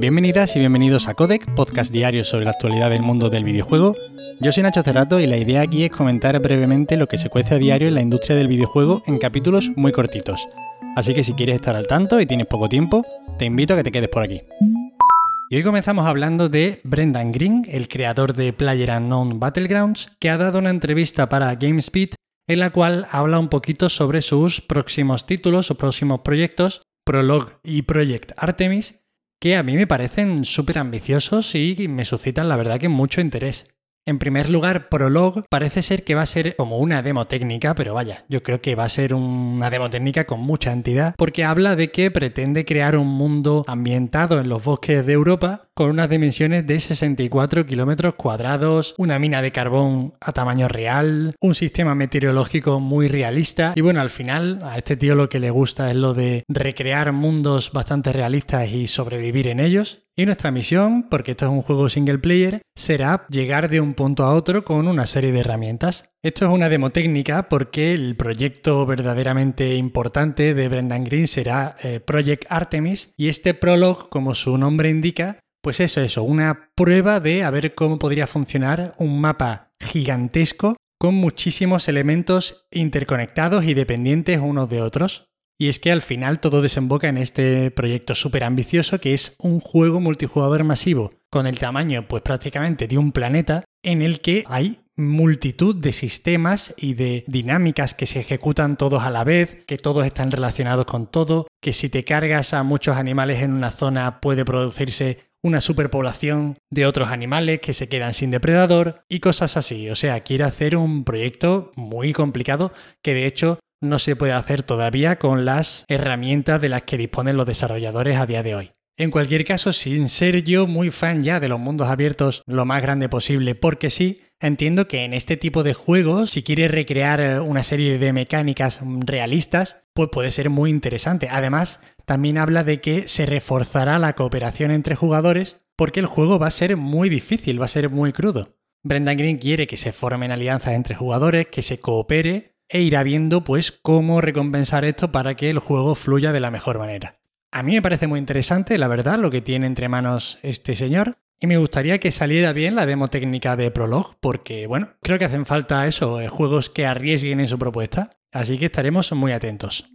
Bienvenidas y bienvenidos a Codec, podcast diario sobre la actualidad del mundo del videojuego. Yo soy Nacho Cerrato y la idea aquí es comentar brevemente lo que se cuece a diario en la industria del videojuego en capítulos muy cortitos. Así que si quieres estar al tanto y tienes poco tiempo, te invito a que te quedes por aquí. Y hoy comenzamos hablando de Brendan Green, el creador de PlayerUnknown Battlegrounds, que ha dado una entrevista para GameSpeed en la cual habla un poquito sobre sus próximos títulos o próximos proyectos, Prologue y Project Artemis, que a mí me parecen súper ambiciosos y me suscitan la verdad que mucho interés. En primer lugar, Prologue parece ser que va a ser como una demo técnica, pero vaya, yo creo que va a ser una demo técnica con mucha entidad, porque habla de que pretende crear un mundo ambientado en los bosques de Europa con unas dimensiones de 64 kilómetros cuadrados, una mina de carbón a tamaño real, un sistema meteorológico muy realista y bueno, al final a este tío lo que le gusta es lo de recrear mundos bastante realistas y sobrevivir en ellos. Y nuestra misión, porque esto es un juego single player, será llegar de un punto a otro con una serie de herramientas. Esto es una demo técnica porque el proyecto verdaderamente importante de Brendan Green será eh, Project Artemis y este prologue, como su nombre indica, pues eso, eso, una prueba de a ver cómo podría funcionar un mapa gigantesco con muchísimos elementos interconectados y dependientes unos de otros. Y es que al final todo desemboca en este proyecto súper ambicioso que es un juego multijugador masivo con el tamaño pues prácticamente de un planeta en el que hay multitud de sistemas y de dinámicas que se ejecutan todos a la vez, que todos están relacionados con todo, que si te cargas a muchos animales en una zona puede producirse una superpoblación de otros animales que se quedan sin depredador y cosas así. O sea, quiere hacer un proyecto muy complicado que de hecho no se puede hacer todavía con las herramientas de las que disponen los desarrolladores a día de hoy. En cualquier caso, sin ser yo muy fan ya de los mundos abiertos lo más grande posible, porque sí, entiendo que en este tipo de juegos, si quieres recrear eh, una serie de mecánicas realistas, pues puede ser muy interesante. Además, también habla de que se reforzará la cooperación entre jugadores porque el juego va a ser muy difícil, va a ser muy crudo. Brendan Green quiere que se formen alianzas entre jugadores, que se coopere e irá viendo pues cómo recompensar esto para que el juego fluya de la mejor manera. A mí me parece muy interesante, la verdad, lo que tiene entre manos este señor. Y me gustaría que saliera bien la demo técnica de Prologue, porque, bueno, creo que hacen falta eso, eh, juegos que arriesguen en su propuesta. Así que estaremos muy atentos.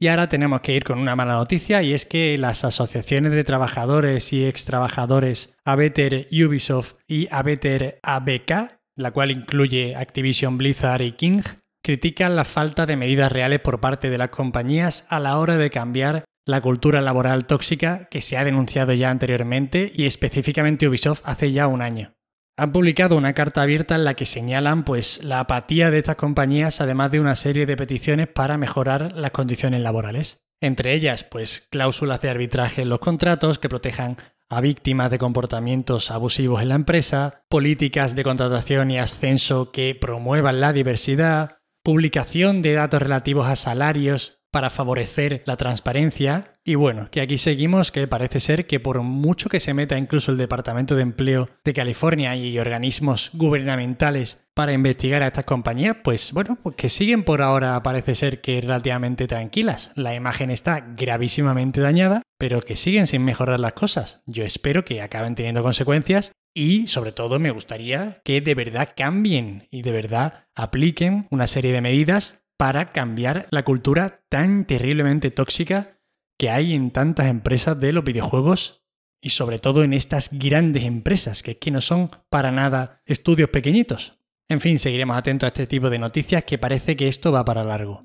Y ahora tenemos que ir con una mala noticia y es que las asociaciones de trabajadores y ex trabajadores Abeter Ubisoft y Abeter ABK, la cual incluye Activision Blizzard y King, critican la falta de medidas reales por parte de las compañías a la hora de cambiar la cultura laboral tóxica que se ha denunciado ya anteriormente y específicamente Ubisoft hace ya un año. Han publicado una carta abierta en la que señalan pues la apatía de estas compañías además de una serie de peticiones para mejorar las condiciones laborales. Entre ellas, pues cláusulas de arbitraje en los contratos que protejan a víctimas de comportamientos abusivos en la empresa, políticas de contratación y ascenso que promuevan la diversidad, publicación de datos relativos a salarios para favorecer la transparencia. Y bueno, que aquí seguimos, que parece ser que por mucho que se meta incluso el Departamento de Empleo de California y organismos gubernamentales para investigar a estas compañías, pues bueno, pues que siguen por ahora parece ser que relativamente tranquilas. La imagen está gravísimamente dañada, pero que siguen sin mejorar las cosas. Yo espero que acaben teniendo consecuencias y sobre todo me gustaría que de verdad cambien y de verdad apliquen una serie de medidas para cambiar la cultura tan terriblemente tóxica que hay en tantas empresas de los videojuegos y sobre todo en estas grandes empresas, que que no son para nada estudios pequeñitos. En fin, seguiremos atentos a este tipo de noticias que parece que esto va para largo.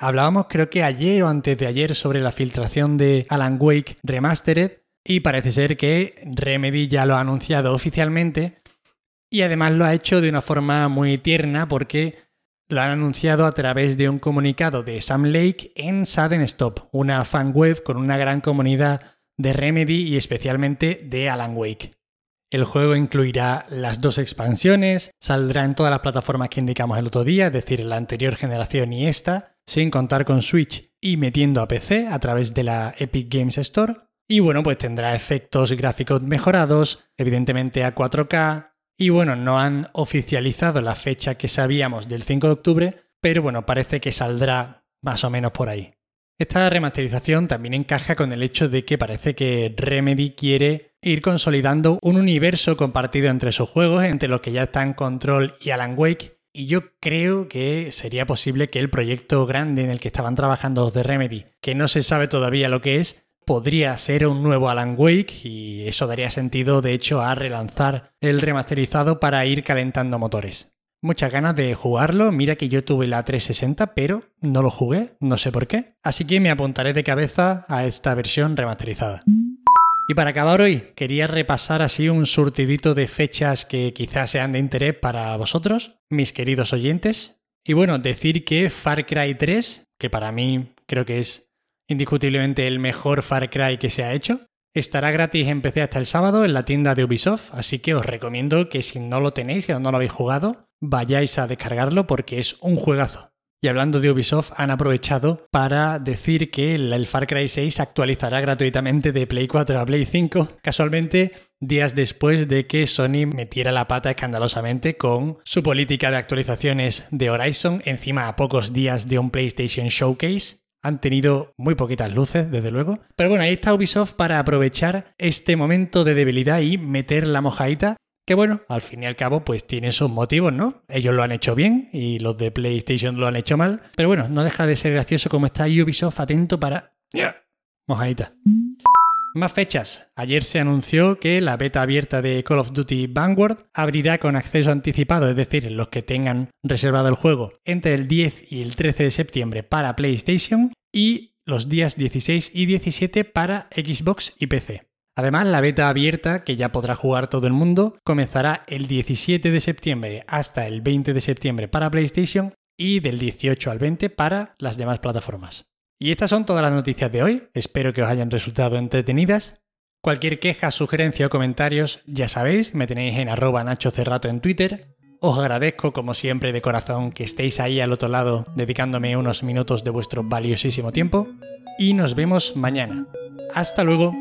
Hablábamos creo que ayer o antes de ayer sobre la filtración de Alan Wake Remastered y parece ser que Remedy ya lo ha anunciado oficialmente y además lo ha hecho de una forma muy tierna porque lo han anunciado a través de un comunicado de Sam Lake en Sudden Stop, una fan web con una gran comunidad de Remedy y especialmente de Alan Wake. El juego incluirá las dos expansiones, saldrá en todas las plataformas que indicamos el otro día, es decir, la anterior generación y esta, sin contar con Switch y metiendo a PC a través de la Epic Games Store. Y bueno, pues tendrá efectos gráficos mejorados, evidentemente a 4K, y bueno, no han oficializado la fecha que sabíamos del 5 de octubre, pero bueno, parece que saldrá más o menos por ahí. Esta remasterización también encaja con el hecho de que parece que Remedy quiere ir consolidando un universo compartido entre sus juegos, entre los que ya están Control y Alan Wake, y yo creo que sería posible que el proyecto grande en el que estaban trabajando los de Remedy, que no se sabe todavía lo que es, podría ser un nuevo Alan Wake y eso daría sentido de hecho a relanzar el remasterizado para ir calentando motores muchas ganas de jugarlo. Mira que yo tuve la 360, pero no lo jugué, no sé por qué. Así que me apuntaré de cabeza a esta versión remasterizada. Y para acabar hoy, quería repasar así un surtidito de fechas que quizás sean de interés para vosotros, mis queridos oyentes. Y bueno, decir que Far Cry 3, que para mí creo que es indiscutiblemente el mejor Far Cry que se ha hecho, estará gratis en PC hasta el sábado en la tienda de Ubisoft, así que os recomiendo que si no lo tenéis, y no lo habéis jugado, vayáis a descargarlo porque es un juegazo. Y hablando de Ubisoft, han aprovechado para decir que el Far Cry 6 actualizará gratuitamente de Play 4 a Play 5, casualmente días después de que Sony metiera la pata escandalosamente con su política de actualizaciones de Horizon, encima a pocos días de un PlayStation Showcase. Han tenido muy poquitas luces, desde luego. Pero bueno, ahí está Ubisoft para aprovechar este momento de debilidad y meter la mojadita que bueno, al fin y al cabo, pues tiene sus motivos, ¿no? Ellos lo han hecho bien y los de PlayStation lo han hecho mal. Pero bueno, no deja de ser gracioso como está Ubisoft atento para. Mojadita. Más fechas. Ayer se anunció que la beta abierta de Call of Duty Vanguard abrirá con acceso anticipado, es decir, los que tengan reservado el juego entre el 10 y el 13 de septiembre para PlayStation y los días 16 y 17 para Xbox y PC. Además, la beta abierta, que ya podrá jugar todo el mundo, comenzará el 17 de septiembre hasta el 20 de septiembre para PlayStation y del 18 al 20 para las demás plataformas. Y estas son todas las noticias de hoy, espero que os hayan resultado entretenidas. Cualquier queja, sugerencia o comentarios, ya sabéis, me tenéis en arroba Nacho Cerrato en Twitter. Os agradezco como siempre de corazón que estéis ahí al otro lado dedicándome unos minutos de vuestro valiosísimo tiempo. Y nos vemos mañana. Hasta luego.